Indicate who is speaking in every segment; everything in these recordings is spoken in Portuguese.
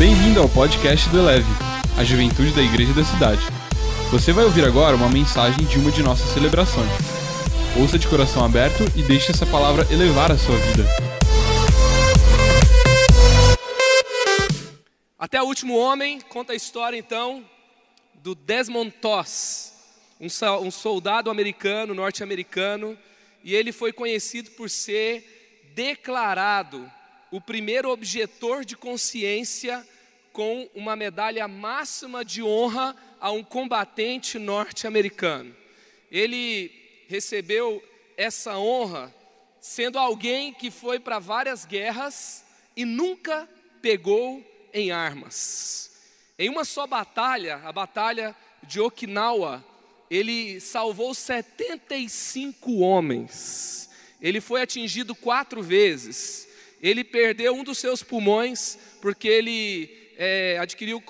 Speaker 1: Bem-vindo ao podcast do Eleve, a juventude da igreja da cidade. Você vai ouvir agora uma mensagem de uma de nossas celebrações. Ouça de coração aberto e deixe essa palavra elevar a sua vida.
Speaker 2: Até o último homem conta a história então do Desmond Toss, um so- soldado americano, norte-americano, e ele foi conhecido por ser declarado o primeiro objetor de consciência com uma medalha máxima de honra a um combatente norte-americano. Ele recebeu essa honra sendo alguém que foi para várias guerras e nunca pegou em armas. Em uma só batalha, a batalha de Okinawa, ele salvou 75 homens. Ele foi atingido quatro vezes. Ele perdeu um dos seus pulmões porque ele é, adquiriu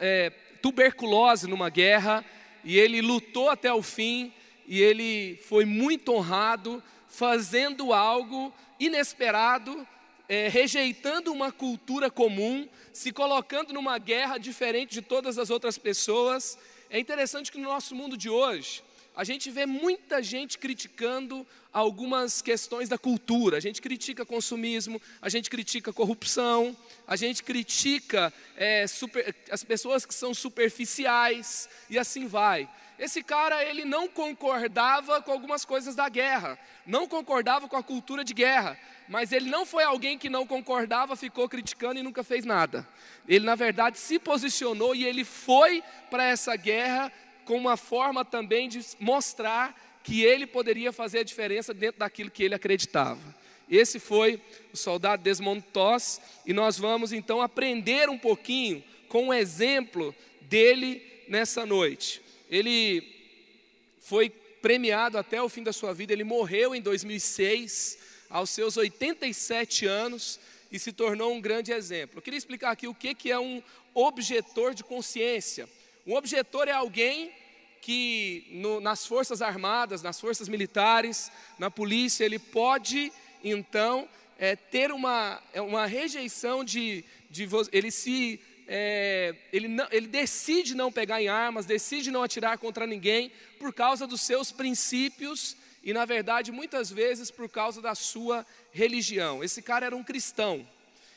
Speaker 2: é, tuberculose numa guerra e ele lutou até o fim e ele foi muito honrado fazendo algo inesperado, é, rejeitando uma cultura comum, se colocando numa guerra diferente de todas as outras pessoas. É interessante que no nosso mundo de hoje, a gente vê muita gente criticando algumas questões da cultura. A gente critica consumismo, a gente critica corrupção, a gente critica é, super- as pessoas que são superficiais e assim vai. Esse cara, ele não concordava com algumas coisas da guerra, não concordava com a cultura de guerra, mas ele não foi alguém que não concordava, ficou criticando e nunca fez nada. Ele, na verdade, se posicionou e ele foi para essa guerra com uma forma também de mostrar que ele poderia fazer a diferença dentro daquilo que ele acreditava. Esse foi o soldado Desmond Toss e nós vamos então aprender um pouquinho com o exemplo dele nessa noite. Ele foi premiado até o fim da sua vida, ele morreu em 2006, aos seus 87 anos, e se tornou um grande exemplo. Eu queria explicar aqui o que é um objetor de consciência. Um objetor é alguém que no- nas forças armadas, nas forças militares, na polícia, ele pode então é, ter uma, é, uma rejeição de, de ele se é, ele, não- ele decide não pegar em armas, decide não atirar contra ninguém por causa dos seus princípios e na verdade muitas vezes por causa da sua religião. Esse cara era um cristão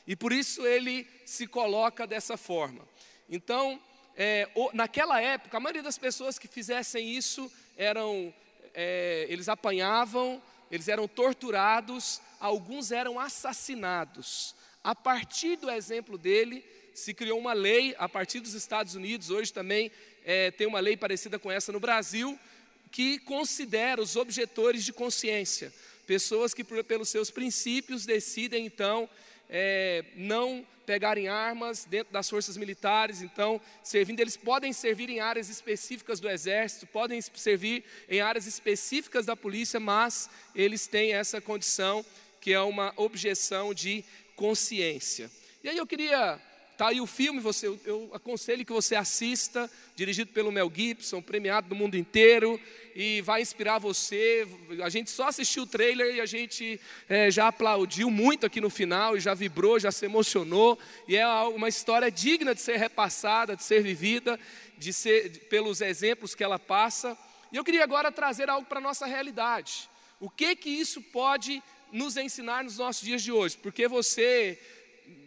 Speaker 2: e por isso ele se coloca dessa forma. Então é, naquela época, a maioria das pessoas que fizessem isso eram, é, eles apanhavam, eles eram torturados, alguns eram assassinados. A partir do exemplo dele, se criou uma lei, a partir dos Estados Unidos, hoje também é, tem uma lei parecida com essa no Brasil, que considera os objetores de consciência, pessoas que, por- pelos seus princípios, decidem então é, não pegarem armas dentro das forças militares, então, servindo, eles podem servir em áreas específicas do exército, podem servir em áreas específicas da polícia, mas eles têm essa condição que é uma objeção de consciência. E aí eu queria Tá aí o filme, você, eu, aconselho que você assista, dirigido pelo Mel Gibson, premiado no mundo inteiro, e vai inspirar você. A gente só assistiu o trailer e a gente eh, já aplaudiu muito aqui no final, e já vibrou, já se emocionou, e é uma história digna de ser repassada, de ser vivida, de ser de- pelos exemplos que ela passa. E eu queria agora trazer algo para a nossa realidade. O que que isso pode nos ensinar nos nossos dias de hoje? Porque você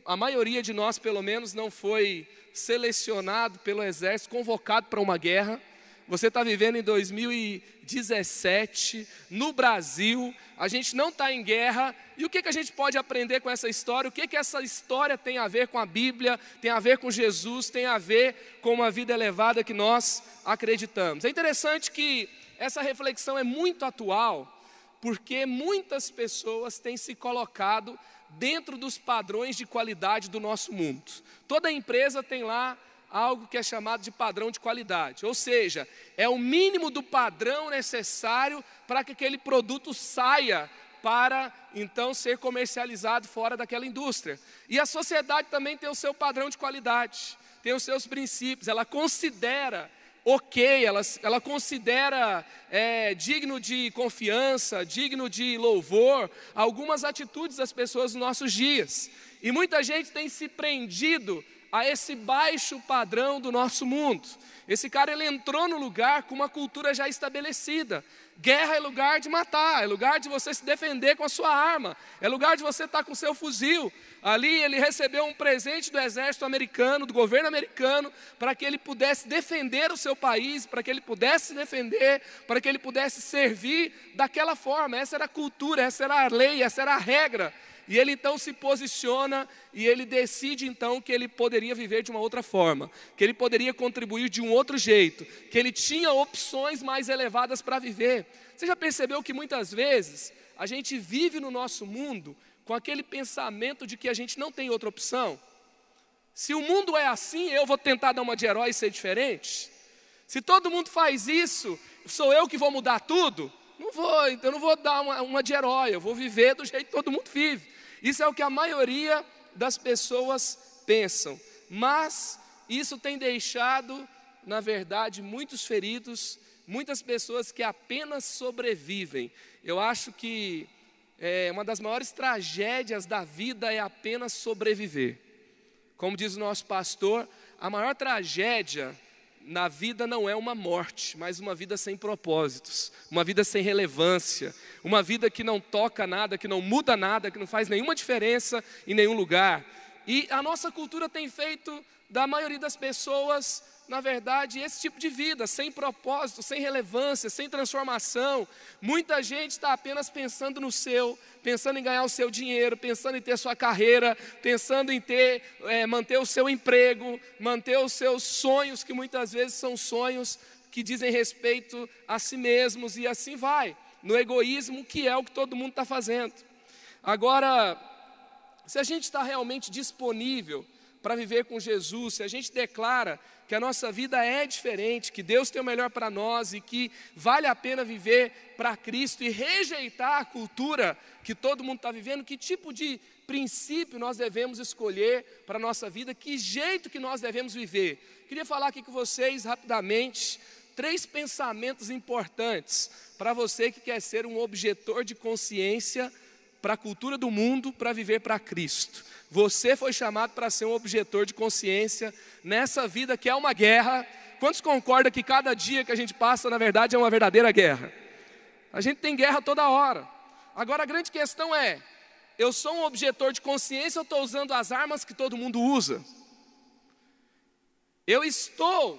Speaker 2: a maioria de nós, pelo menos, não foi selecionado pelo exército, convocado para uma guerra. Você está vivendo em 2017, no Brasil, a gente não está em guerra. E o que, que a gente pode aprender com essa história? O que, que essa história tem a ver com a Bíblia, tem a ver com Jesus, tem a ver com uma vida elevada que nós acreditamos? É interessante que essa reflexão é muito atual, porque muitas pessoas têm se colocado dentro dos padrões de qualidade do nosso mundo. Toda empresa tem lá algo que é chamado de padrão de qualidade, ou seja, é o mínimo do padrão necessário para que aquele produto saia para então ser comercializado fora daquela indústria. E a sociedade também tem o seu padrão de qualidade, tem os seus princípios, ela considera ok, ela, ela considera é, digno de confiança, digno de louvor, algumas atitudes das pessoas nos nossos dias. E muita gente tem se prendido a esse baixo padrão do nosso mundo. Esse cara ele entrou no lugar com uma cultura já estabelecida. Guerra é lugar de matar, é lugar de você se defender com a sua arma, é lugar de você estar com o seu fuzil. Ali ele recebeu um presente do exército americano, do governo americano, para que ele pudesse defender o seu país, para que ele pudesse se defender, para que ele pudesse servir daquela forma. Essa era a cultura, essa era a lei, essa era a regra. E ele então se posiciona e ele decide então que ele poderia viver de uma outra forma, que ele poderia contribuir de um outro jeito, que ele tinha opções mais elevadas para viver. Você já percebeu que muitas vezes a gente vive no nosso mundo com aquele pensamento de que a gente não tem outra opção? Se o mundo é assim, eu vou tentar dar uma de herói e ser diferente? Se todo mundo faz isso, sou eu que vou mudar tudo? Não vou, então eu não vou dar uma, uma de herói, eu vou viver do jeito que todo mundo vive. Isso é o que a maioria das pessoas pensam. Mas isso tem deixado, na verdade, muitos feridos, muitas pessoas que apenas sobrevivem. Eu acho que é, uma das maiores tragédias da vida é apenas sobreviver. Como diz o nosso pastor, a maior tragédia na vida não é uma morte, mas uma vida sem propósitos, uma vida sem relevância, uma vida que não toca nada, que não muda nada, que não faz nenhuma diferença em nenhum lugar. E a nossa cultura tem feito da maioria das pessoas na verdade, esse tipo de vida, sem propósito, sem relevância, sem transformação. Muita gente está apenas pensando no seu, pensando em ganhar o seu dinheiro, pensando em ter sua carreira, pensando em ter, é, manter o seu emprego, manter os seus sonhos, que muitas vezes são sonhos que dizem respeito a si mesmos, e assim vai, no egoísmo, que é o que todo mundo está fazendo. Agora, se a gente está realmente disponível para viver com Jesus, se a gente declara que a nossa vida é diferente, que Deus tem o melhor para nós e que vale a pena viver para Cristo e rejeitar a cultura que todo mundo está vivendo, que tipo de princípio nós devemos escolher para a nossa vida, que jeito que nós devemos viver. Queria falar aqui com vocês rapidamente três pensamentos importantes para você que quer ser um objetor de consciência para a cultura do mundo, para viver para Cristo. Você foi chamado para ser um objetor de consciência nessa vida que é uma guerra. Quantos concordam que cada dia que a gente passa, na verdade, é uma verdadeira guerra? A gente tem guerra toda hora. Agora a grande questão é: eu sou um objetor de consciência ou estou usando as armas que todo mundo usa? Eu estou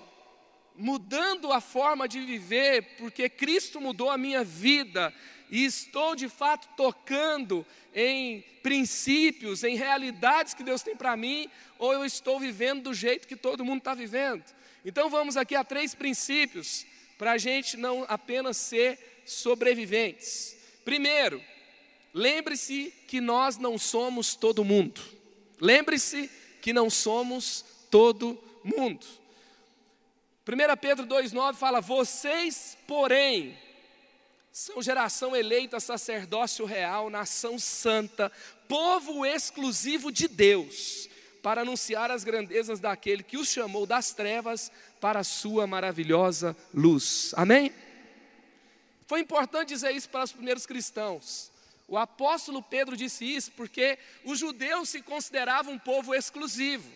Speaker 2: mudando a forma de viver porque Cristo mudou a minha vida e estou de fato tocando em princípios, em realidades que Deus tem para mim, ou eu estou vivendo do jeito que todo mundo está vivendo. Então vamos aqui a três princípios para a gente não apenas ser sobreviventes. Primeiro, lembre-se que nós não somos todo mundo. Lembre-se que não somos todo mundo. 1 Pedro 2,9 fala: Vocês, porém, são geração eleita, sacerdócio real, nação santa, povo exclusivo de Deus, para anunciar as grandezas daquele que os chamou das trevas para a sua maravilhosa luz. Amém? Foi importante dizer isso para os primeiros cristãos. O apóstolo Pedro disse isso porque os judeus se consideravam um povo exclusivo,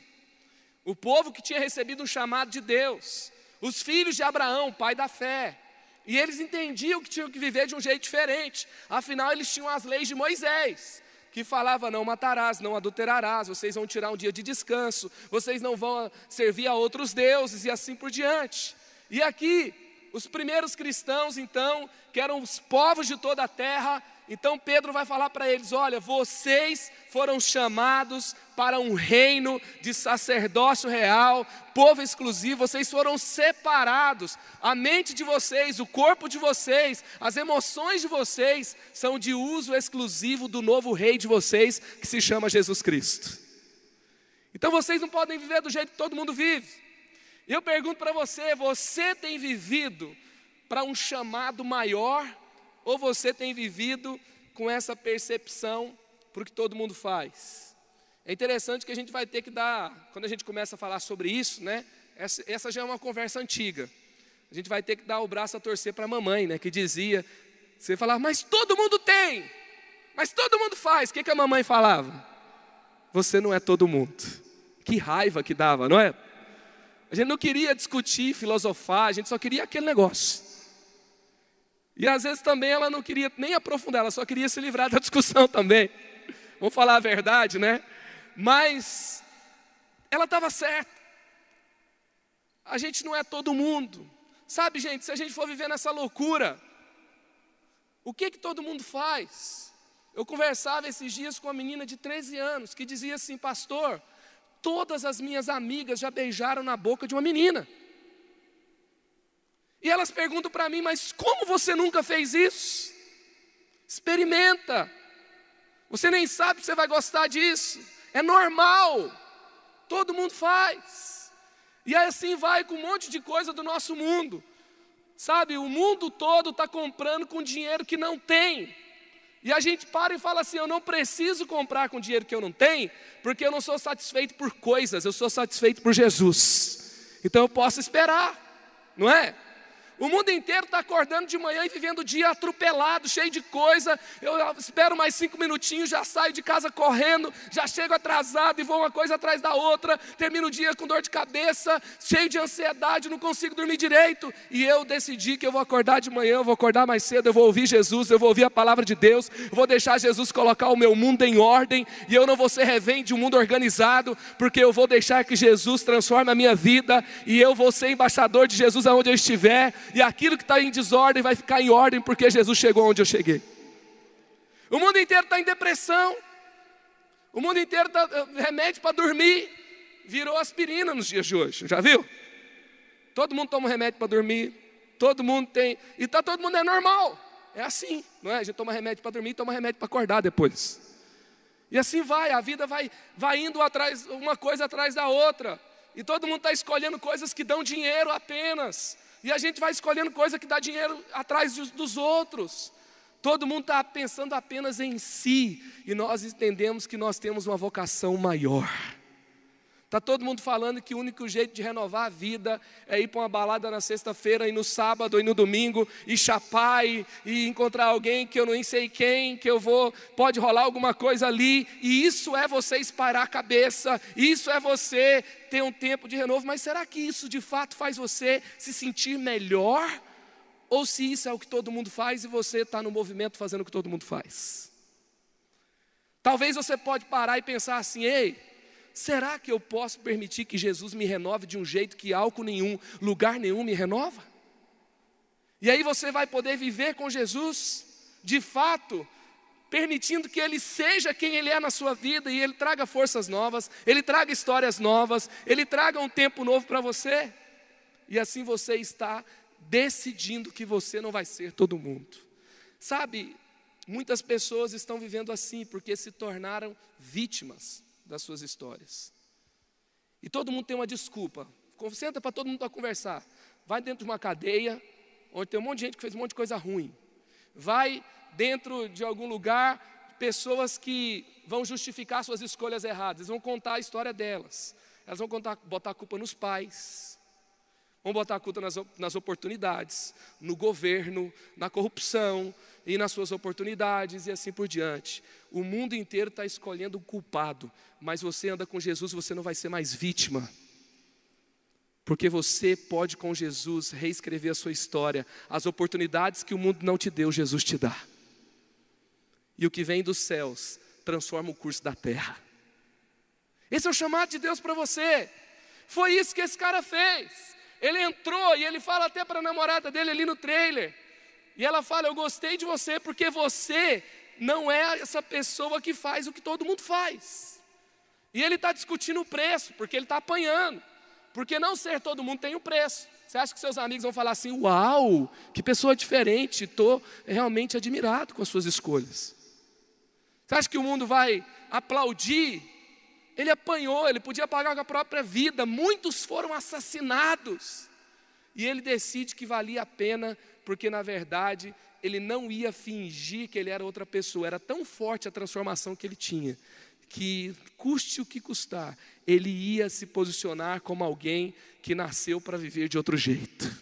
Speaker 2: o povo que tinha recebido um chamado de Deus, os filhos de Abraão, pai da fé. E eles entendiam que tinham que viver de um jeito diferente. Afinal, eles tinham as leis de Moisés, que falava: não matarás, não adulterarás, vocês vão tirar um dia de descanso, vocês não vão servir a outros deuses e assim por diante. E aqui, os primeiros cristãos, então, que eram os povos de toda a terra, então Pedro vai falar para eles: olha, vocês foram chamados para um reino de sacerdócio real, povo exclusivo, vocês foram separados. A mente de vocês, o corpo de vocês, as emoções de vocês são de uso exclusivo do novo rei de vocês, que se chama Jesus Cristo. Então vocês não podem viver do jeito que todo mundo vive. Eu pergunto para você: você tem vivido para um chamado maior? Ou você tem vivido com essa percepção para o que todo mundo faz? É interessante que a gente vai ter que dar, quando a gente começa a falar sobre isso, né? Essa, essa já é uma conversa antiga. A gente vai ter que dar o braço a torcer para a mamãe, né? Que dizia, você falava, mas todo mundo tem, mas todo mundo faz. O que, que a mamãe falava? você não é todo mundo. Que raiva que dava, não é? A gente não queria discutir, filosofar, a gente só queria aquele negócio. E às vezes também ela não queria nem aprofundar, ela só queria se livrar da discussão também. Vamos falar a verdade, né? Mas ela estava certa. A gente não é todo mundo. Sabe, gente, se a gente for viver nessa loucura, o que que todo mundo faz? Eu conversava esses dias com uma menina de 13 anos que dizia assim: Pastor, todas as minhas amigas já beijaram na boca de uma menina. E elas perguntam para mim: Mas como você nunca fez isso? Experimenta. Você nem sabe se você vai gostar disso. É normal. Todo mundo faz. E assim vai com um monte de coisa do nosso mundo. Sabe, o mundo todo está comprando com dinheiro que não tem. E a gente para e fala assim: eu não preciso comprar com dinheiro que eu não tenho, porque eu não sou satisfeito por coisas, eu sou satisfeito por Jesus. Então eu posso esperar, não é? O mundo inteiro está acordando de manhã e vivendo o dia atropelado, cheio de coisa. Eu espero mais cinco minutinhos, já saio de casa correndo, já chego atrasado e vou uma coisa atrás da outra. Termino o dia com dor de cabeça, cheio de ansiedade, não consigo dormir direito. E eu decidi que eu vou acordar de manhã, eu vou acordar mais cedo, eu vou ouvir Jesus, eu vou ouvir a palavra de Deus, eu vou deixar Jesus colocar o meu mundo em ordem e eu não vou ser revém de um mundo organizado, porque eu vou deixar que Jesus transforme a minha vida e eu vou ser embaixador de Jesus aonde eu estiver e aquilo que está em desordem vai ficar em ordem, porque Jesus chegou onde eu cheguei. O mundo inteiro está em depressão, o mundo inteiro está eh, remédio para dormir, virou aspirina nos dias de hoje, já viu? Todo mundo toma remédio para dormir, todo mundo tem, e está todo mundo é normal, é assim, não é? A gente toma remédio para dormir, toma remédio para acordar depois. E assim vai, a vida vai, vai indo atrás, uma coisa atrás da outra. E todo mundo está escolhendo coisas que dão dinheiro apenas. E a gente vai escolhendo coisa que dá dinheiro atrás dos outros. Todo mundo está pensando apenas em si. E nós entendemos que nós temos uma vocação maior. Está todo mundo falando que o único jeito de renovar a vida é ir para uma balada na sexta-feira e no sábado e no domingo e chapar e, e, encontrar alguém que eu nem sei quem, que eu vou, pode rolar alguma coisa ali. E isso é você espalhar a cabeça, isso é você ter um tempo de renovo. Mas será que isso de fato faz você se sentir melhor? Ou se isso é o que todo mundo faz e você está no movimento fazendo o que todo mundo faz? Talvez você pode parar e pensar assim, ei Será que eu posso permitir que Jesus me renove de um jeito que álcool nenhum, lugar nenhum me renova? E aí você vai poder viver com Jesus, de fato, permitindo que Ele seja quem Ele é na sua vida e Ele traga forças novas, Ele traga histórias novas, Ele traga um tempo novo para você. E assim você está decidindo que você não vai ser todo mundo. Sabe, muitas pessoas estão vivendo assim porque se tornaram vítimas das suas histórias. E todo mundo tem uma desculpa. Senta para todo mundo para conversar. Vai dentro de uma cadeia, onde tem um monte de gente que fez um monte de coisa ruim. Vai dentro de algum lugar, pessoas que vão justificar suas escolhas erradas, vão contar a história delas. Elas vão contar, botar a culpa nos pais, vão botar a culpa nas, nas oportunidades, no governo, na corrupção, e nas suas oportunidades e assim por diante. O mundo inteiro está escolhendo um culpado, mas você anda com Jesus, você não vai ser mais vítima. Porque você pode com Jesus reescrever a sua história. As oportunidades que o mundo não te deu, Jesus te dá. E o que vem dos céus transforma o curso da terra. Esse é o chamado de Deus para você. Foi isso que esse cara fez. Ele entrou e ele fala até para a namorada dele ali no trailer. E ela fala: Eu gostei de você porque você não é essa pessoa que faz o que todo mundo faz. E ele está discutindo o preço, porque ele está apanhando. Porque não ser todo mundo tem o preço. Você acha que seus amigos vão falar assim: Uau, que pessoa diferente, estou realmente admirado com as suas escolhas. Você acha que o mundo vai aplaudir? Ele apanhou, ele podia pagar com a própria vida, muitos foram assassinados. E ele decide que valia a pena porque na verdade ele não ia fingir que ele era outra pessoa, era tão forte a transformação que ele tinha, que custe o que custar, ele ia se posicionar como alguém que nasceu para viver de outro jeito.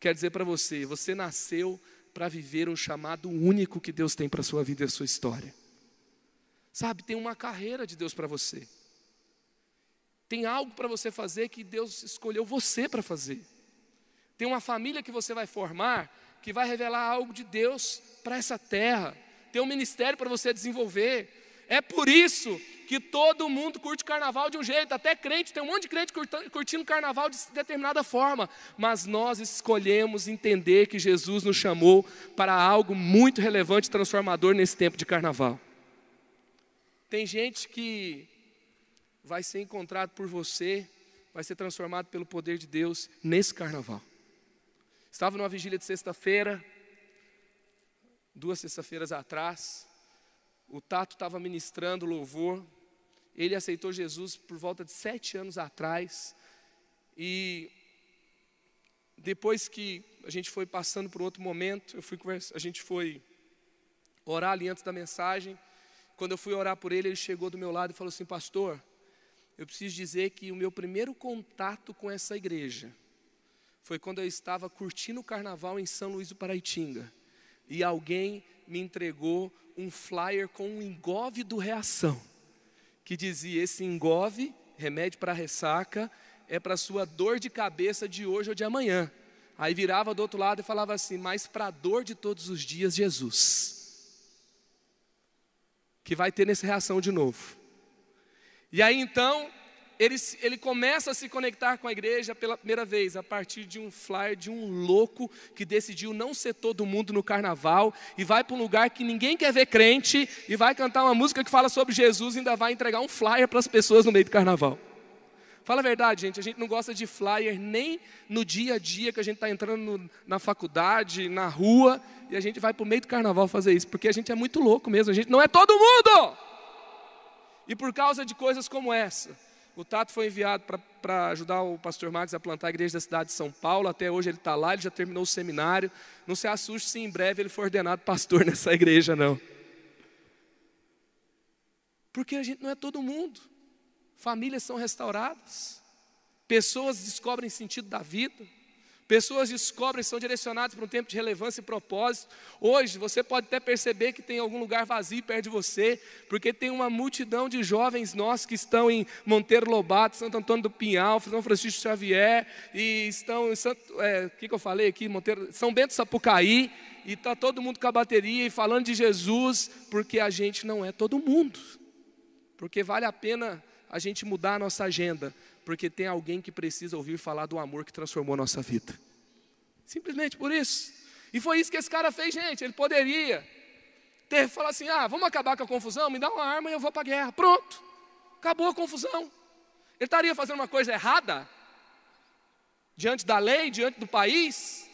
Speaker 2: Quer dizer para você, você nasceu para viver um chamado único que Deus tem para a sua vida e a sua história. Sabe, tem uma carreira de Deus para você. Tem algo para você fazer que Deus escolheu você para fazer. Tem uma família que você vai formar que vai revelar algo de Deus para essa terra. Tem um ministério para você desenvolver. É por isso que todo mundo curte carnaval de um jeito, até crente, tem um monte de crente curtindo carnaval de determinada forma, mas nós escolhemos entender que Jesus nos chamou para algo muito relevante e transformador nesse tempo de carnaval. Tem gente que vai ser encontrado por você, vai ser transformado pelo poder de Deus nesse carnaval. Estava numa vigília de sexta-feira, duas sexta-feiras atrás, o Tato estava ministrando louvor, ele aceitou Jesus por volta de sete anos atrás, e depois que a gente foi passando por outro momento, eu fui a gente foi orar ali antes da mensagem. Quando eu fui orar por ele, ele chegou do meu lado e falou assim: Pastor, eu preciso dizer que o meu primeiro contato com essa igreja foi quando eu estava curtindo o carnaval em São Luís do Paraitinga e alguém me entregou um flyer com um engove do Reação, que dizia: esse engove, remédio para ressaca, é para sua dor de cabeça de hoje ou de amanhã. Aí virava do outro lado e falava assim: mas para a dor de todos os dias, Jesus. Que vai ter nessa reação de novo. E aí então, ele, ele começa a se conectar com a igreja pela primeira vez, a partir de um flyer de um louco que decidiu não ser todo mundo no carnaval e vai para um lugar que ninguém quer ver crente e vai cantar uma música que fala sobre Jesus e ainda vai entregar um flyer para as pessoas no meio do carnaval. Fala a verdade, gente, a gente não gosta de flyer nem no dia a dia que a gente está entrando no, na faculdade, na rua, e a gente vai para o meio do carnaval fazer isso, porque a gente é muito louco mesmo, a gente não é todo mundo! E por causa de coisas como essa, o Tato foi enviado para ajudar o pastor Marcos a plantar a igreja da cidade de São Paulo. Até hoje ele está lá, ele já terminou o seminário. Não se assuste se em breve ele for ordenado pastor nessa igreja, não. Porque a gente não é todo mundo. Famílias são restauradas. Pessoas descobrem sentido da vida. Pessoas descobrem, são direcionadas para um tempo de relevância e propósito. Hoje, você pode até perceber que tem algum lugar vazio perto de você, porque tem uma multidão de jovens nossos que estão em Monteiro Lobato, Santo Antônio do Pinhal, São Francisco Xavier, e estão em Santo. O é, que, que eu falei aqui? Monteiro, São Bento Sapucaí, e está todo mundo com a bateria e falando de Jesus, porque a gente não é todo mundo. Porque vale a pena a gente mudar a nossa agenda, porque tem alguém que precisa ouvir falar do amor que transformou a nossa vida. Simplesmente por isso. E foi isso que esse cara fez, gente. Ele poderia ter falado assim: ah, vamos acabar com a confusão, me dá uma arma e eu vou para a guerra. Pronto, acabou a confusão. Ele estaria fazendo uma coisa errada diante da lei, diante do país.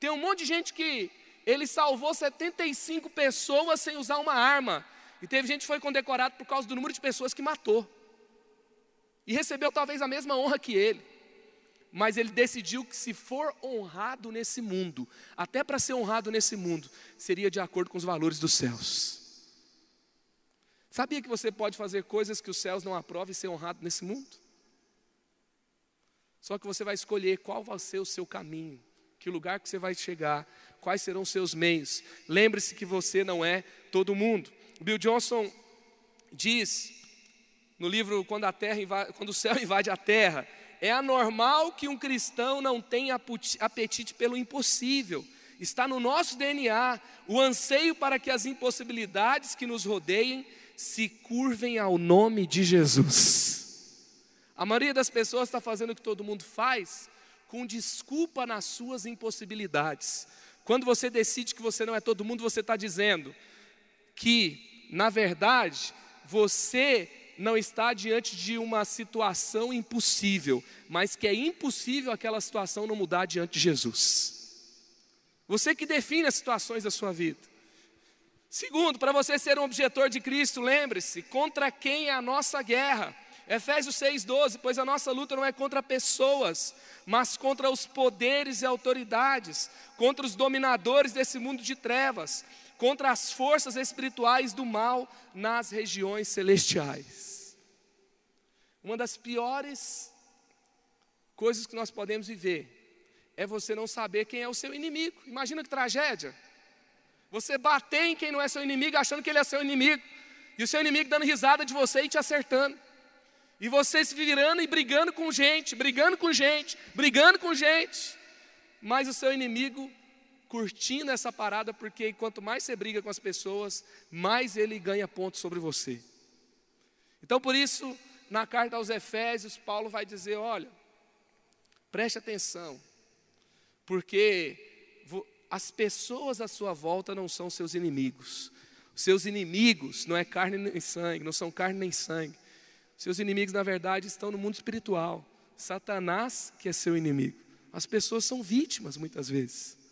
Speaker 2: Tem um monte de gente que ele salvou 75 pessoas sem usar uma arma. E teve gente que foi condecorado por causa do número de pessoas que matou. E recebeu talvez a mesma honra que ele. Mas ele decidiu que se for honrado nesse mundo, até para ser honrado nesse mundo, seria de acordo com os valores dos céus. Sabia que você pode fazer coisas que os céus não aprovam e ser honrado nesse mundo? Só que você vai escolher qual vai ser o seu caminho, que lugar que você vai chegar, quais serão os seus meios. Lembre-se que você não é todo mundo. Bill Johnson diz no livro quando, a terra invade, quando o céu invade a terra, é anormal que um cristão não tenha apetite pelo impossível. Está no nosso DNA o anseio para que as impossibilidades que nos rodeiem se curvem ao nome de Jesus. A maioria das pessoas está fazendo o que todo mundo faz com desculpa nas suas impossibilidades. Quando você decide que você não é todo mundo, você está dizendo: que, na verdade, você não está diante de uma situação impossível, mas que é impossível aquela situação não mudar diante de Jesus. Você que define as situações da sua vida. Segundo, para você ser um objetor de Cristo, lembre-se, contra quem é a nossa guerra? Efésios 6,12, pois a nossa luta não é contra pessoas, mas contra os poderes e autoridades, contra os dominadores desse mundo de trevas, contra as forças espirituais do mal nas regiões celestiais. Uma das piores coisas que nós podemos viver é você não saber quem é o seu inimigo. Imagina que tragédia. Você bater em quem não é seu inimigo achando que ele é seu inimigo. E o seu inimigo dando risada de você e te acertando. E você se virando e brigando com gente, brigando com gente, brigando com gente. Mas o seu inimigo curtindo essa parada, porque quanto mais você briga com as pessoas, mais ele ganha pontos sobre você. Então, por isso, na carta aos Efésios, Paulo vai dizer: olha, preste atenção, porque as pessoas à sua volta não são seus inimigos. Seus inimigos não é carne nem sangue, não são carne nem sangue. Seus inimigos, na verdade, estão no mundo espiritual. Satanás que é seu inimigo. As pessoas são vítimas muitas vezes.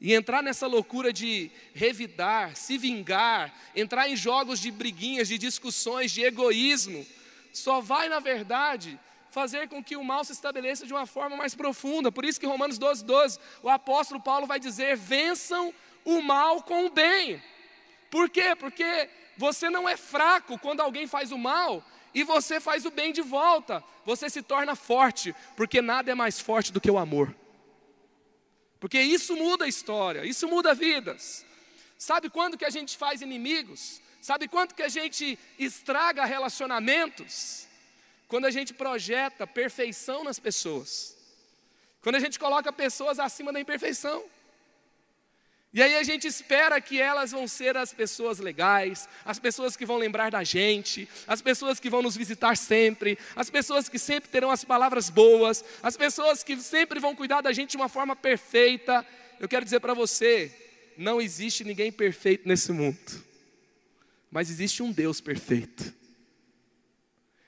Speaker 2: E entrar nessa loucura de revidar, se vingar, entrar em jogos de briguinhas, de discussões, de egoísmo, só vai, na verdade, fazer com que o mal se estabeleça de uma forma mais profunda. Por isso que Romanos 12, 12, o apóstolo Paulo vai dizer: vençam o mal com o bem. Por quê? Porque você não é fraco quando alguém faz o mal e você faz o bem de volta. Você se torna forte, porque nada é mais forte do que o amor. Porque isso muda a história, isso muda vidas. Sabe quando que a gente faz inimigos? Sabe quanto que a gente estraga relacionamentos? Quando a gente projeta perfeição nas pessoas. Quando a gente coloca pessoas acima da imperfeição. E aí a gente espera que elas vão ser as pessoas legais, as pessoas que vão lembrar da gente, as pessoas que vão nos visitar sempre, as pessoas que sempre terão as palavras boas, as pessoas que sempre vão cuidar da gente de uma forma perfeita. Eu quero dizer para você, não existe ninguém perfeito nesse mundo. Mas existe um Deus perfeito.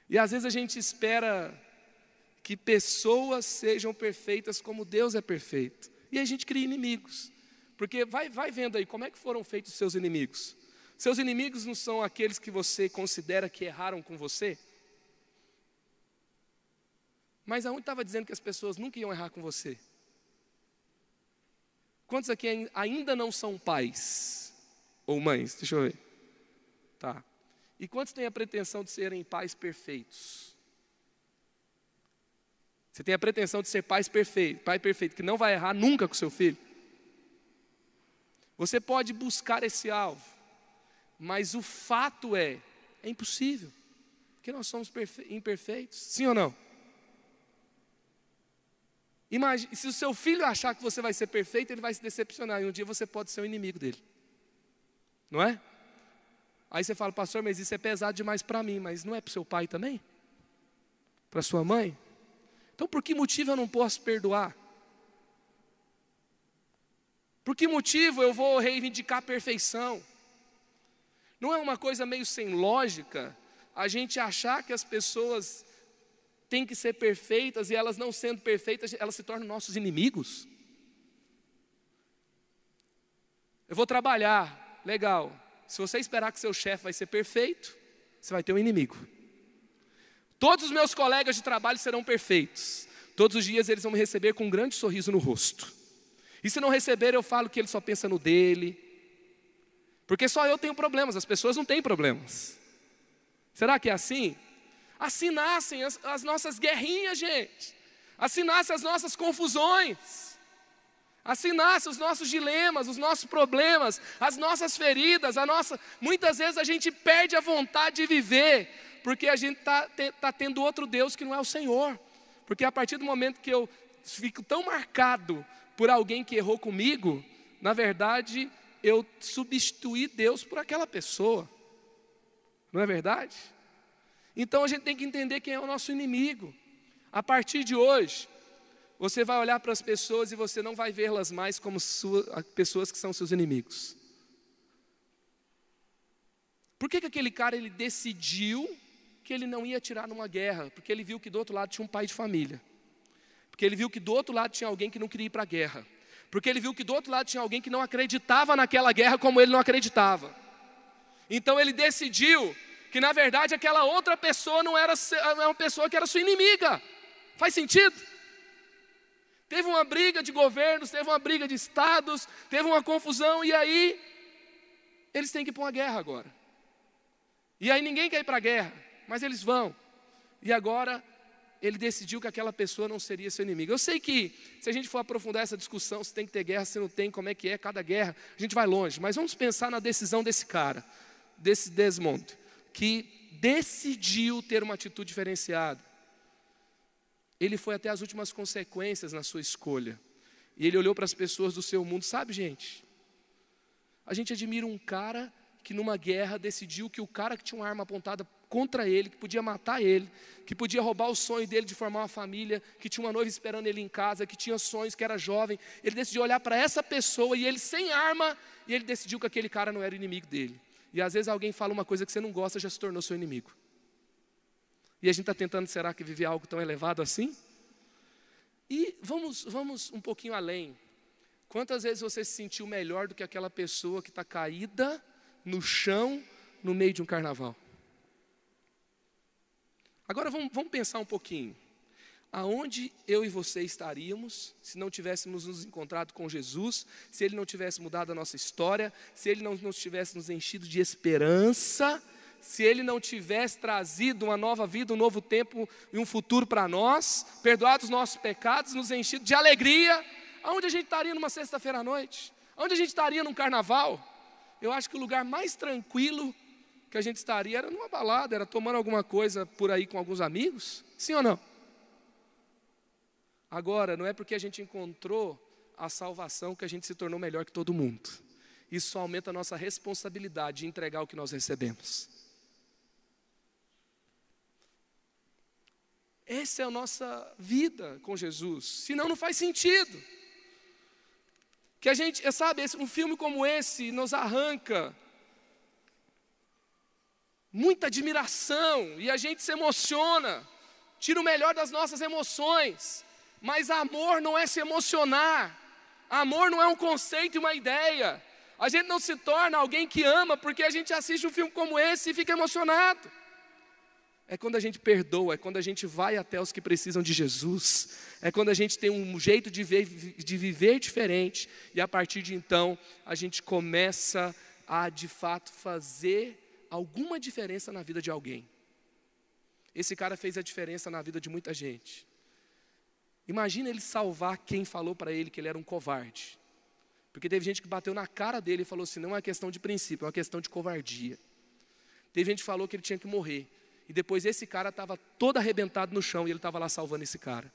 Speaker 2: E às vezes a gente espera que pessoas sejam perfeitas como Deus é perfeito. E a gente cria inimigos. Porque vai, vai vendo aí como é que foram feitos os seus inimigos. Seus inimigos não são aqueles que você considera que erraram com você? Mas aonde estava dizendo que as pessoas nunca iam errar com você? Quantos aqui ainda não são pais ou mães? Deixa eu ver. Tá. E quantos têm a pretensão de serem pais perfeitos? Você tem a pretensão de ser pais perfeito, pai perfeito, que não vai errar nunca com seu filho? Você pode buscar esse alvo, mas o fato é, é impossível, porque nós somos imperfeitos, sim ou não? Imagine, se o seu filho achar que você vai ser perfeito, ele vai se decepcionar, e um dia você pode ser o inimigo dele, não é? Aí você fala, pastor, mas isso é pesado demais para mim, mas não é para o seu pai também? Para sua mãe? Então por que motivo eu não posso perdoar? Por que motivo eu vou reivindicar a perfeição? Não é uma coisa meio sem lógica a gente achar que as pessoas têm que ser perfeitas e elas não sendo perfeitas, elas se tornam nossos inimigos? Eu vou trabalhar, legal. Se você esperar que seu chefe vai ser perfeito, você vai ter um inimigo. Todos os meus colegas de trabalho serão perfeitos. Todos os dias eles vão me receber com um grande sorriso no rosto. E se não receber, eu falo que ele só pensa no dele. Porque só eu tenho problemas, as pessoas não têm problemas. Será que é assim? Assim nascem as, as nossas guerrinhas, gente. Assim nascem as nossas confusões. Assim nascem os nossos dilemas, os nossos problemas, as nossas feridas, a nossa. Muitas vezes a gente perde a vontade de viver, porque a gente está tá tendo outro Deus que não é o Senhor. Porque a partir do momento que eu fico tão marcado por alguém que errou comigo, na verdade, eu substituí Deus por aquela pessoa. Não é verdade? Então a gente tem que entender quem é o nosso inimigo. A partir de hoje, você vai olhar para as pessoas e você não vai vê-las mais como sua, pessoas que são seus inimigos. Por que, que aquele cara ele decidiu que ele não ia tirar numa guerra? Porque ele viu que do outro lado tinha um pai de família. Porque ele viu que do outro lado tinha alguém que não queria ir para a guerra. Porque ele viu que do outro lado tinha alguém que não acreditava naquela guerra como ele não acreditava. Então ele decidiu que na verdade aquela outra pessoa não era uma pessoa que era sua inimiga. Faz sentido? Teve uma briga de governos, teve uma briga de estados, teve uma confusão e aí eles têm que ir para uma guerra agora. E aí ninguém quer ir para a guerra, mas eles vão. E agora ele decidiu que aquela pessoa não seria seu inimigo. Eu sei que, se a gente for aprofundar essa discussão, se tem que ter guerra, se não tem, como é que é cada guerra, a gente vai longe. Mas vamos pensar na decisão desse cara, desse Desmond. que decidiu ter uma atitude diferenciada. Ele foi até as últimas consequências na sua escolha. E ele olhou para as pessoas do seu mundo, sabe, gente? A gente admira um cara que numa guerra decidiu que o cara que tinha uma arma apontada contra ele, que podia matar ele, que podia roubar o sonho dele de formar uma família, que tinha uma noiva esperando ele em casa, que tinha sonhos, que era jovem, ele decidiu olhar para essa pessoa e ele sem arma, e ele decidiu que aquele cara não era inimigo dele. E às vezes alguém fala uma coisa que você não gosta, já se tornou seu inimigo. E a gente está tentando, será que viver algo tão elevado assim? E vamos, vamos um pouquinho além. Quantas vezes você se sentiu melhor do que aquela pessoa que está caída no chão no meio de um carnaval? Agora vamos, vamos pensar um pouquinho. Aonde eu e você estaríamos se não tivéssemos nos encontrado com Jesus, se Ele não tivesse mudado a nossa história, se Ele não nos tivesse nos enchido de esperança, se Ele não tivesse trazido uma nova vida, um novo tempo e um futuro para nós, perdoado os nossos pecados, nos enchido de alegria, aonde a gente estaria numa sexta-feira à noite? Aonde a gente estaria num carnaval? Eu acho que o lugar mais tranquilo que a gente estaria era numa balada, era tomando alguma coisa por aí com alguns amigos, sim ou não? Agora, não é porque a gente encontrou a salvação que a gente se tornou melhor que todo mundo. Isso aumenta a nossa responsabilidade de entregar o que nós recebemos. Essa é a nossa vida com Jesus. Senão não faz sentido. Que a gente, sabe, um filme como esse nos arranca muita admiração e a gente se emociona, tira o melhor das nossas emoções. Mas amor não é se emocionar. Amor não é um conceito e uma ideia. A gente não se torna alguém que ama porque a gente assiste um filme como esse e fica emocionado. É quando a gente perdoa, é quando a gente vai até os que precisam de Jesus, é quando a gente tem um jeito de, ver, de viver diferente, e a partir de então a gente começa a de fato fazer alguma diferença na vida de alguém. Esse cara fez a diferença na vida de muita gente. Imagina ele salvar quem falou para ele que ele era um covarde. Porque teve gente que bateu na cara dele e falou assim: não é questão de princípio, é uma questão de covardia. Teve gente que falou que ele tinha que morrer. E depois esse cara estava todo arrebentado no chão e ele estava lá salvando esse cara.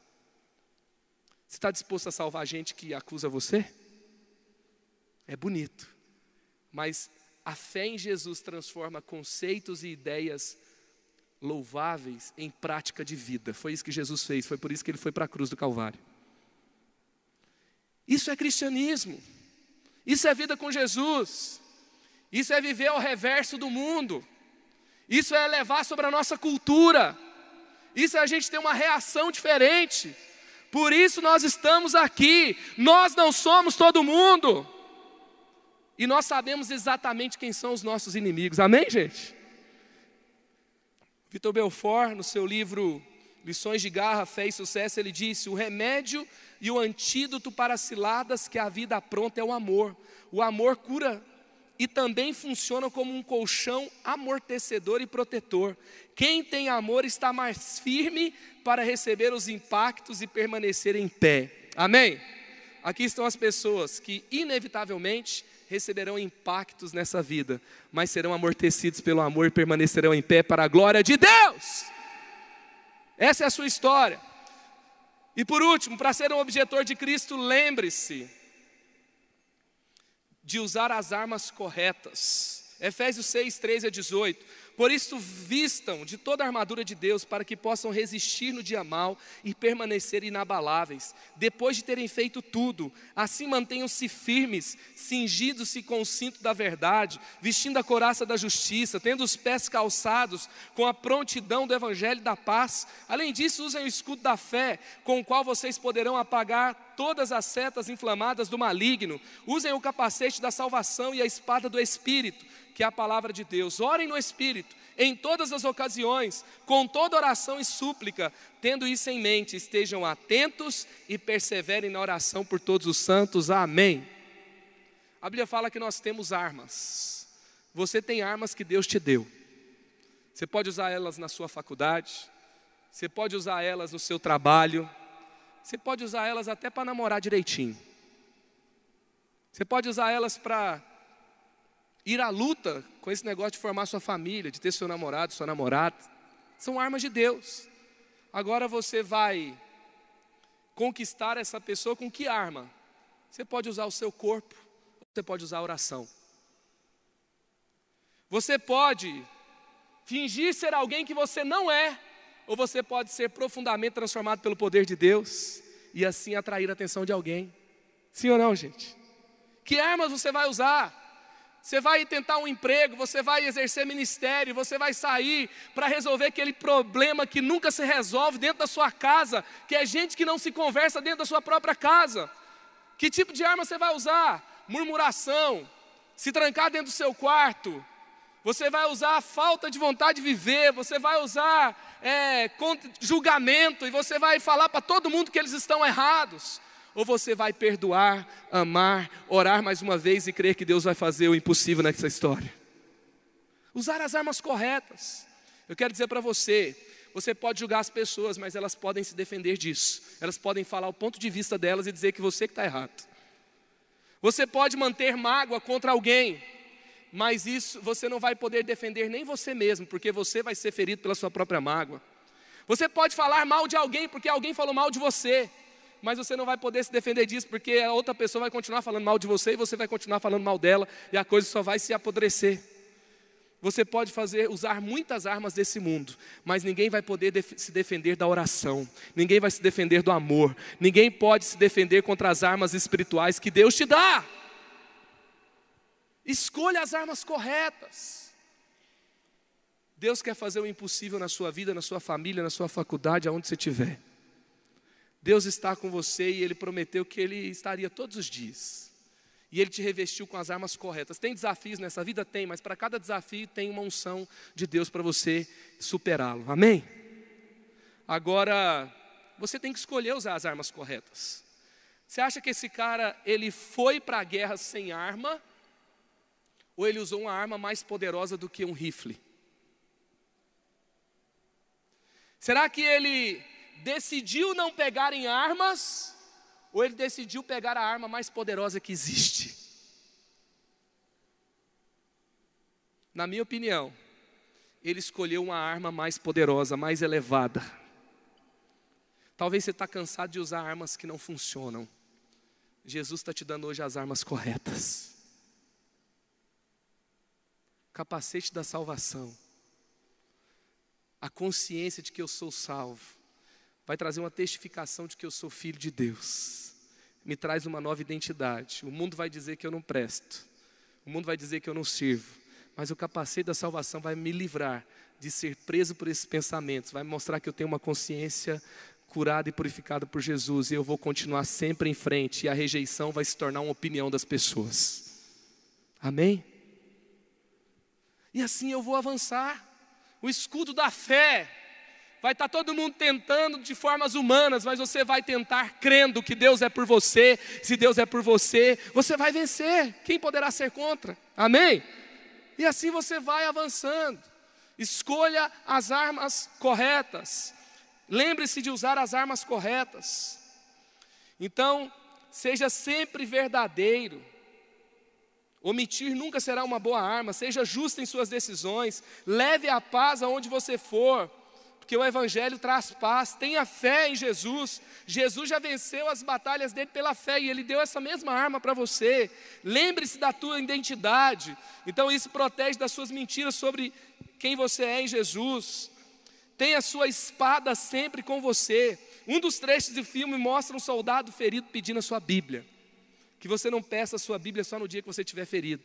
Speaker 2: Você está disposto a salvar gente que acusa você? É bonito. Mas a fé em Jesus transforma conceitos e ideias louváveis em prática de vida. Foi isso que Jesus fez, foi por isso que ele foi para a cruz do Calvário. Isso é cristianismo. Isso é vida com Jesus. Isso é viver ao reverso do mundo. Isso é levar sobre a nossa cultura. Isso é a gente ter uma reação diferente. Por isso nós estamos aqui. Nós não somos todo mundo. E nós sabemos exatamente quem são os nossos inimigos. Amém, gente? Vitor Belfort, no seu livro Lições de Garra, Fé e Sucesso, ele disse: O remédio e o antídoto para ciladas que a vida apronta é o amor. O amor cura e também funciona como um colchão amortecedor e protetor. Quem tem amor está mais firme para receber os impactos e permanecer em pé. Amém? Aqui estão as pessoas que, inevitavelmente, receberão impactos nessa vida, mas serão amortecidos pelo amor e permanecerão em pé para a glória de Deus. Essa é a sua história. E por último, para ser um objetor de Cristo, lembre-se de usar as armas corretas. Efésios 6, 13 a 18. Por isso, vistam de toda a armadura de Deus, para que possam resistir no dia mal e permanecer inabaláveis. Depois de terem feito tudo, assim mantenham-se firmes, cingidos-se com o cinto da verdade, vestindo a coraça da justiça, tendo os pés calçados com a prontidão do evangelho da paz. Além disso, usem o escudo da fé, com o qual vocês poderão apagar todas as setas inflamadas do maligno. Usem o capacete da salvação e a espada do Espírito que é a palavra de Deus. Orem no Espírito, em todas as ocasiões, com toda oração e súplica, tendo isso em mente, estejam atentos e perseverem na oração por todos os santos. Amém. A Bíblia fala que nós temos armas. Você tem armas que Deus te deu. Você pode usar elas na sua faculdade, você pode usar elas no seu trabalho, você pode usar elas até para namorar direitinho. Você pode usar elas para ir à luta com esse negócio de formar sua família, de ter seu namorado, sua namorada. São armas de Deus. Agora você vai conquistar essa pessoa com que arma? Você pode usar o seu corpo, você pode usar a oração. Você pode fingir ser alguém que você não é, ou você pode ser profundamente transformado pelo poder de Deus e assim atrair a atenção de alguém. Sim ou não, gente? Que armas você vai usar? Você vai tentar um emprego, você vai exercer ministério, você vai sair para resolver aquele problema que nunca se resolve dentro da sua casa, que é gente que não se conversa dentro da sua própria casa. Que tipo de arma você vai usar? Murmuração, se trancar dentro do seu quarto, você vai usar a falta de vontade de viver, você vai usar é, julgamento e você vai falar para todo mundo que eles estão errados. Ou você vai perdoar, amar, orar mais uma vez e crer que Deus vai fazer o impossível nessa história? Usar as armas corretas. Eu quero dizer para você, você pode julgar as pessoas, mas elas podem se defender disso. Elas podem falar o ponto de vista delas e dizer que você que está errado. Você pode manter mágoa contra alguém, mas isso você não vai poder defender nem você mesmo, porque você vai ser ferido pela sua própria mágoa. Você pode falar mal de alguém porque alguém falou mal de você mas você não vai poder se defender disso, porque a outra pessoa vai continuar falando mal de você e você vai continuar falando mal dela, e a coisa só vai se apodrecer. Você pode fazer, usar muitas armas desse mundo, mas ninguém vai poder def se defender da oração, ninguém vai se defender do amor, ninguém pode se defender contra as armas espirituais que Deus te dá. Escolha as armas corretas. Deus quer fazer o impossível na sua vida, na sua família, na sua faculdade, aonde você estiver. Deus está com você e Ele prometeu que Ele estaria todos os dias. E Ele te revestiu com as armas corretas. Tem desafios nessa vida? Tem, mas para cada desafio tem uma unção de Deus para você superá-lo. Amém? Agora, você tem que escolher usar as armas corretas. Você acha que esse cara, ele foi para a guerra sem arma? Ou ele usou uma arma mais poderosa do que um rifle? Será que ele decidiu não pegar em armas, ou ele decidiu pegar a arma mais poderosa que existe? Na minha opinião, ele escolheu uma arma mais poderosa, mais elevada. Talvez você está cansado de usar armas que não funcionam. Jesus está te dando hoje as armas corretas. Capacete da salvação. A consciência de que eu sou salvo vai trazer uma testificação de que eu sou filho de Deus. Me traz uma nova identidade. O mundo vai dizer que eu não presto. O mundo vai dizer que eu não sirvo. Mas o capacete da salvação vai me livrar de ser preso por esses pensamentos. Vai mostrar que eu tenho uma consciência curada e purificada por Jesus. E eu vou continuar sempre em frente. E a rejeição vai se tornar uma opinião das pessoas. Amém? E assim eu vou avançar. O escudo da fé Vai estar tá todo mundo tentando de formas humanas, mas você vai tentar crendo que Deus é por você. Se Deus é por você, você vai vencer. Quem poderá ser contra? Amém? E assim você vai avançando. Escolha as armas corretas. Lembre-se de usar as armas corretas. Então, seja sempre verdadeiro. Omitir nunca será uma boa arma. Seja justo em suas decisões. Leve a paz aonde você for porque o Evangelho traz paz. Tenha fé em Jesus. Jesus já venceu as batalhas dele pela fé e ele deu essa mesma arma para você. Lembre-se da tua identidade. Então isso protege das suas mentiras sobre quem você é em Jesus. Tenha a sua espada sempre com você. Um dos trechos do filme mostra um soldado ferido pedindo a sua Bíblia. Que você não peça a sua Bíblia só no dia que você estiver ferido,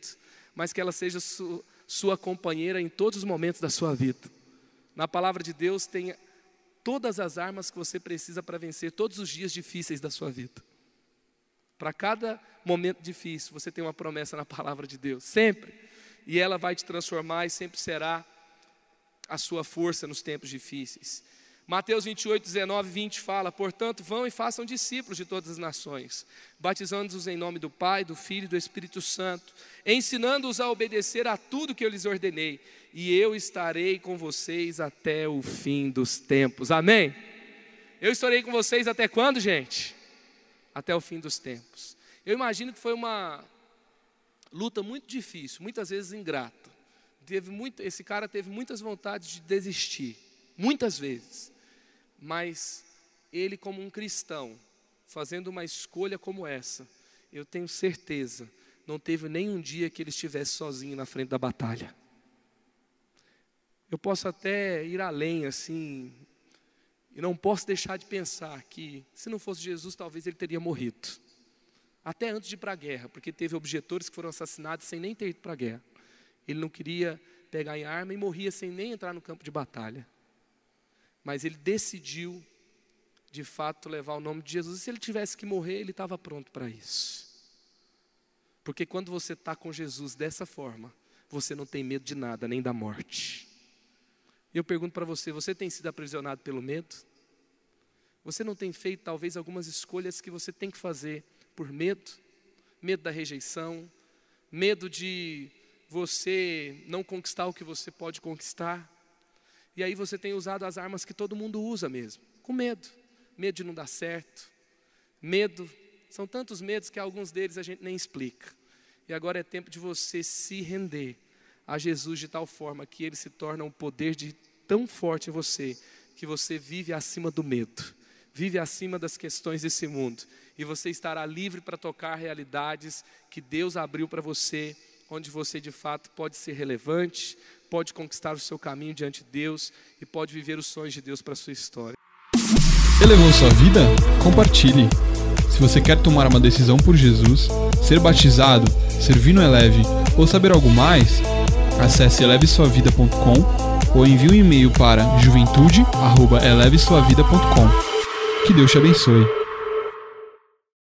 Speaker 2: mas que ela seja su sua companheira em todos os momentos da sua vida. Na palavra de Deus tem todas as armas que você precisa para vencer todos os dias difíceis da sua vida. Para cada momento difícil, você tem uma promessa na palavra de Deus, sempre. E ela vai te transformar e sempre será a sua força nos tempos difíceis. Mateus 28, 19, 20 fala: Portanto, vão e façam discípulos de todas as nações, batizando-os em nome do Pai, do Filho e do Espírito Santo, ensinando-os a obedecer a tudo que eu lhes ordenei, e eu estarei com vocês até o fim dos tempos. Amém? Eu estarei com vocês até quando, gente? Até o fim dos tempos. Eu imagino que foi uma, luta muito difícil, muitas vezes ingrata. Teve muito, esse cara teve muitas vontades de desistir, muitas vezes. Mas ele, como um cristão, fazendo uma escolha como essa, eu tenho certeza, não teve nenhum dia que ele estivesse sozinho na frente da batalha. Eu posso até ir além, assim, e não posso deixar de pensar que, se não fosse Jesus, talvez ele teria morrido. Até antes de ir para a guerra, porque teve objetores que foram assassinados sem nem ter ido para a guerra. Ele não queria pegar em arma e morria sem nem entrar no campo de batalha. Mas ele decidiu, de fato, levar o nome de Jesus. E se ele tivesse que morrer, ele estava pronto para isso. Porque quando você está com Jesus dessa forma, você não tem medo de nada, nem da morte. Eu pergunto para você: você tem sido aprisionado pelo medo? Você não tem feito talvez algumas escolhas que você tem que fazer por medo? Medo da rejeição, medo de você não conquistar o que você pode conquistar. E aí você tem usado as armas que todo mundo usa mesmo, com medo. Medo de não dar certo, medo, são tantos medos que alguns deles a gente nem explica. E agora é tempo de você se render a Jesus de tal forma que ele se torna um poder de tão forte em você que você vive acima do medo, vive acima das questões desse mundo e você estará livre para tocar realidades que Deus abriu para você onde você de fato pode ser relevante, pode conquistar o seu caminho diante de Deus e pode viver os sonhos de Deus para a sua história.
Speaker 1: Elevou sua vida? Compartilhe. Se você quer tomar uma decisão por Jesus, ser batizado, servir no Eleve ou saber algo mais, acesse elevesuavida.com ou envie um e-mail para juventude@elevesuavida.com. Que Deus te abençoe.